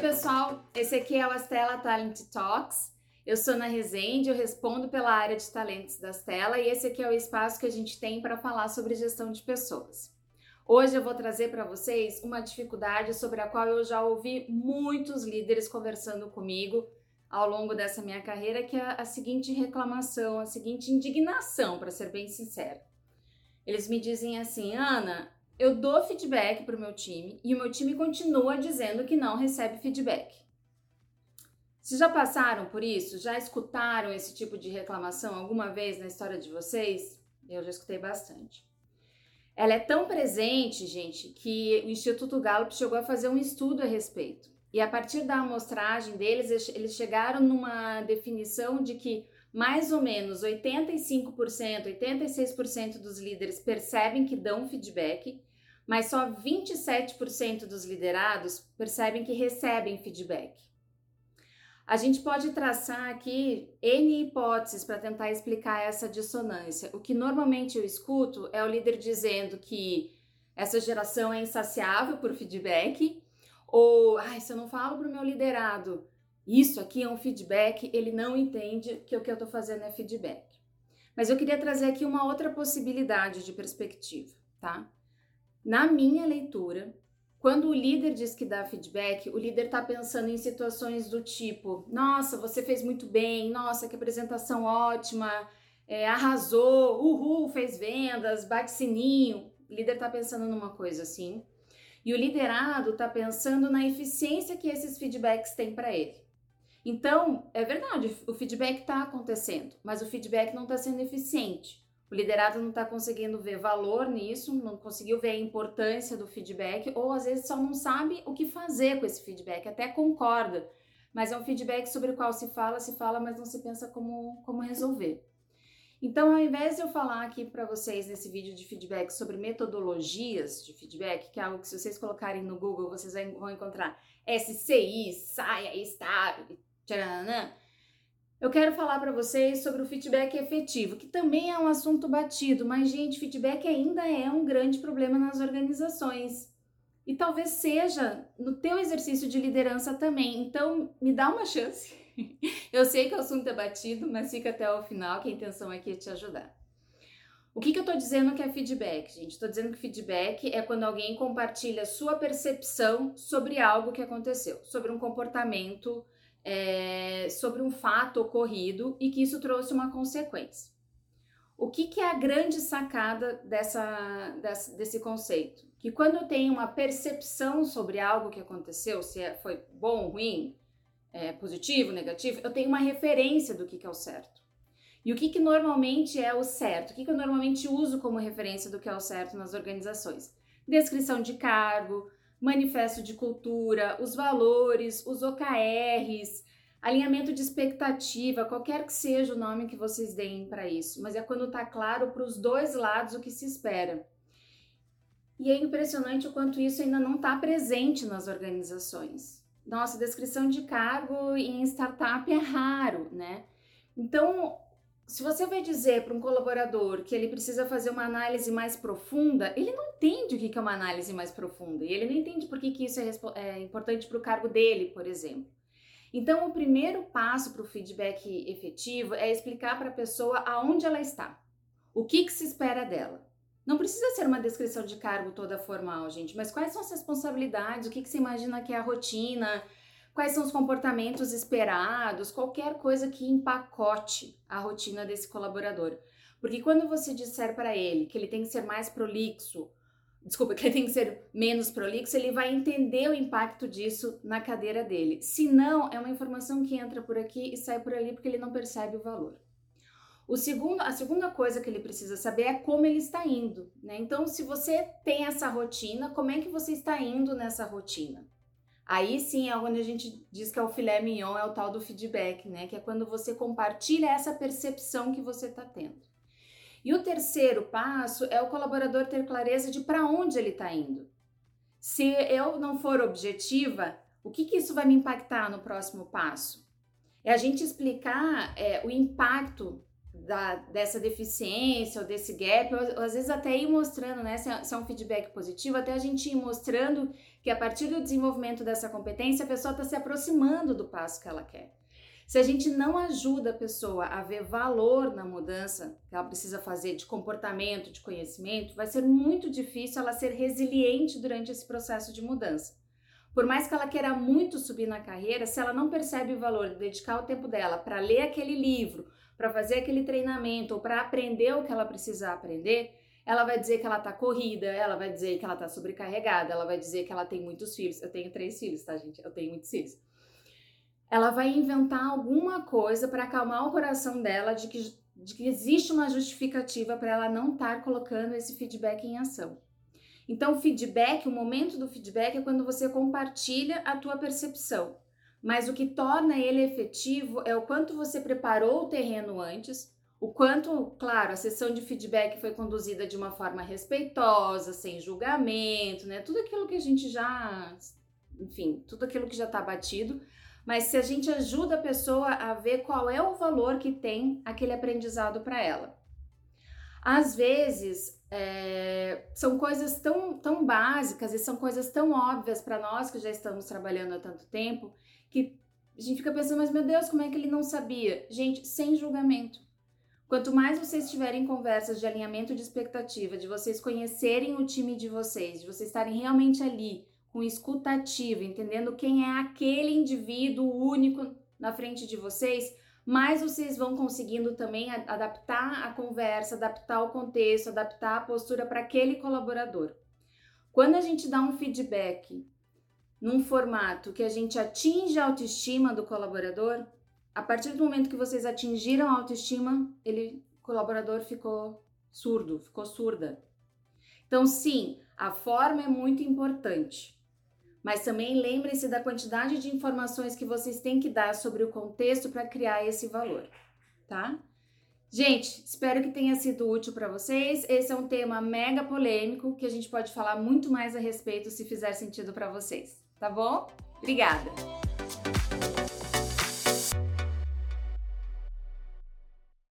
pessoal, esse aqui é o Astela Talent Talks. Eu sou na Resende, eu respondo pela área de talentos da Astela e esse aqui é o espaço que a gente tem para falar sobre gestão de pessoas. Hoje eu vou trazer para vocês uma dificuldade sobre a qual eu já ouvi muitos líderes conversando comigo ao longo dessa minha carreira, que é a seguinte reclamação, a seguinte indignação, para ser bem sincera. Eles me dizem assim, Ana, eu dou feedback para o meu time e o meu time continua dizendo que não recebe feedback. Vocês já passaram por isso? Já escutaram esse tipo de reclamação alguma vez na história de vocês? Eu já escutei bastante. Ela é tão presente, gente, que o Instituto Gallup chegou a fazer um estudo a respeito. E a partir da amostragem deles, eles chegaram numa definição de que mais ou menos 85%, 86% dos líderes percebem que dão feedback mas só 27% dos liderados percebem que recebem feedback. A gente pode traçar aqui N hipóteses para tentar explicar essa dissonância. O que normalmente eu escuto é o líder dizendo que essa geração é insaciável por feedback, ou ah, se eu não falo para o meu liderado, isso aqui é um feedback, ele não entende que o que eu estou fazendo é feedback. Mas eu queria trazer aqui uma outra possibilidade de perspectiva, tá? Na minha leitura, quando o líder diz que dá feedback, o líder está pensando em situações do tipo: nossa, você fez muito bem, nossa, que apresentação ótima, é, arrasou, uhul, fez vendas, bate sininho. O líder está pensando numa coisa assim. E o liderado está pensando na eficiência que esses feedbacks têm para ele. Então, é verdade, o feedback está acontecendo, mas o feedback não está sendo eficiente. O liderado não está conseguindo ver valor nisso, não conseguiu ver a importância do feedback, ou às vezes só não sabe o que fazer com esse feedback, até concorda, mas é um feedback sobre o qual se fala, se fala, mas não se pensa como, como resolver. Então, ao invés de eu falar aqui para vocês nesse vídeo de feedback sobre metodologias de feedback, que é algo que se vocês colocarem no Google vocês vão encontrar SCI, saia, estável, tcharanã, eu quero falar para vocês sobre o feedback efetivo, que também é um assunto batido, mas gente, feedback ainda é um grande problema nas organizações. E talvez seja no teu exercício de liderança também. Então, me dá uma chance. Eu sei que o assunto é batido, mas fica até o final, que a intenção aqui é te ajudar. O que, que eu estou dizendo que é feedback, gente? Estou dizendo que feedback é quando alguém compartilha sua percepção sobre algo que aconteceu, sobre um comportamento é, sobre um fato ocorrido e que isso trouxe uma consequência. O que, que é a grande sacada dessa, dessa, desse conceito? Que quando eu tenho uma percepção sobre algo que aconteceu, se é, foi bom, ruim, é, positivo, negativo, eu tenho uma referência do que, que é o certo. E o que, que normalmente é o certo? O que, que eu normalmente uso como referência do que é o certo nas organizações? Descrição de cargo, manifesto de cultura, os valores, os OKRs, alinhamento de expectativa, qualquer que seja o nome que vocês deem para isso, mas é quando está claro para os dois lados o que se espera. E é impressionante o quanto isso ainda não está presente nas organizações. Nossa, descrição de cargo em startup é raro, né? Então, se você vai dizer para um colaborador que ele precisa fazer uma análise mais profunda, ele não entende o que é uma análise mais profunda e ele não entende por que, isso é, é importante para o cargo dele, por exemplo. Então, o primeiro passo para o feedback efetivo é explicar para a pessoa aonde ela está, o que, que se espera dela. Não precisa ser uma descrição de cargo toda formal, gente, mas quais são as responsabilidades, o que, que você imagina que é a rotina, quais são os comportamentos esperados, qualquer coisa que empacote a rotina desse colaborador. Porque quando você disser para ele que ele tem que ser mais prolixo, desculpa, que ele tem que ser menos prolixo, ele vai entender o impacto disso na cadeira dele. Se não, é uma informação que entra por aqui e sai por ali porque ele não percebe o valor. O segundo, a segunda coisa que ele precisa saber é como ele está indo, né? Então, se você tem essa rotina, como é que você está indo nessa rotina? Aí sim é onde a gente diz que é o filé mignon, é o tal do feedback, né? Que é quando você compartilha essa percepção que você está tendo. E o terceiro passo é o colaborador ter clareza de para onde ele está indo. Se eu não for objetiva, o que, que isso vai me impactar no próximo passo? É a gente explicar é, o impacto da, dessa deficiência ou desse gap, ou, ou, às vezes até ir mostrando, né, se é, se é um feedback positivo, até a gente ir mostrando que a partir do desenvolvimento dessa competência, a pessoa está se aproximando do passo que ela quer. Se a gente não ajuda a pessoa a ver valor na mudança que ela precisa fazer de comportamento, de conhecimento, vai ser muito difícil ela ser resiliente durante esse processo de mudança. Por mais que ela queira muito subir na carreira, se ela não percebe o valor de dedicar o tempo dela para ler aquele livro, para fazer aquele treinamento ou para aprender o que ela precisa aprender, ela vai dizer que ela tá corrida, ela vai dizer que ela tá sobrecarregada, ela vai dizer que ela tem muitos filhos. Eu tenho três filhos, tá, gente? Eu tenho muitos filhos. Ela vai inventar alguma coisa para acalmar o coração dela de que, de que existe uma justificativa para ela não estar tá colocando esse feedback em ação. Então, feedback, o momento do feedback é quando você compartilha a tua percepção. Mas o que torna ele efetivo é o quanto você preparou o terreno antes, o quanto, claro, a sessão de feedback foi conduzida de uma forma respeitosa, sem julgamento, né? Tudo aquilo que a gente já, enfim, tudo aquilo que já está batido. Mas se a gente ajuda a pessoa a ver qual é o valor que tem aquele aprendizado para ela. Às vezes, é, são coisas tão, tão básicas e são coisas tão óbvias para nós que já estamos trabalhando há tanto tempo que a gente fica pensando, mas meu Deus, como é que ele não sabia? Gente, sem julgamento. Quanto mais vocês tiverem conversas de alinhamento de expectativa, de vocês conhecerem o time de vocês, de vocês estarem realmente ali com escutativa, entendendo quem é aquele indivíduo único na frente de vocês, mais vocês vão conseguindo também adaptar a conversa, adaptar o contexto, adaptar a postura para aquele colaborador. Quando a gente dá um feedback num formato que a gente atinge a autoestima do colaborador, a partir do momento que vocês atingiram a autoestima, ele o colaborador ficou surdo, ficou surda. Então, sim, a forma é muito importante. Mas também lembrem-se da quantidade de informações que vocês têm que dar sobre o contexto para criar esse valor, tá? Gente, espero que tenha sido útil para vocês. Esse é um tema mega polêmico que a gente pode falar muito mais a respeito se fizer sentido para vocês, tá bom? Obrigada!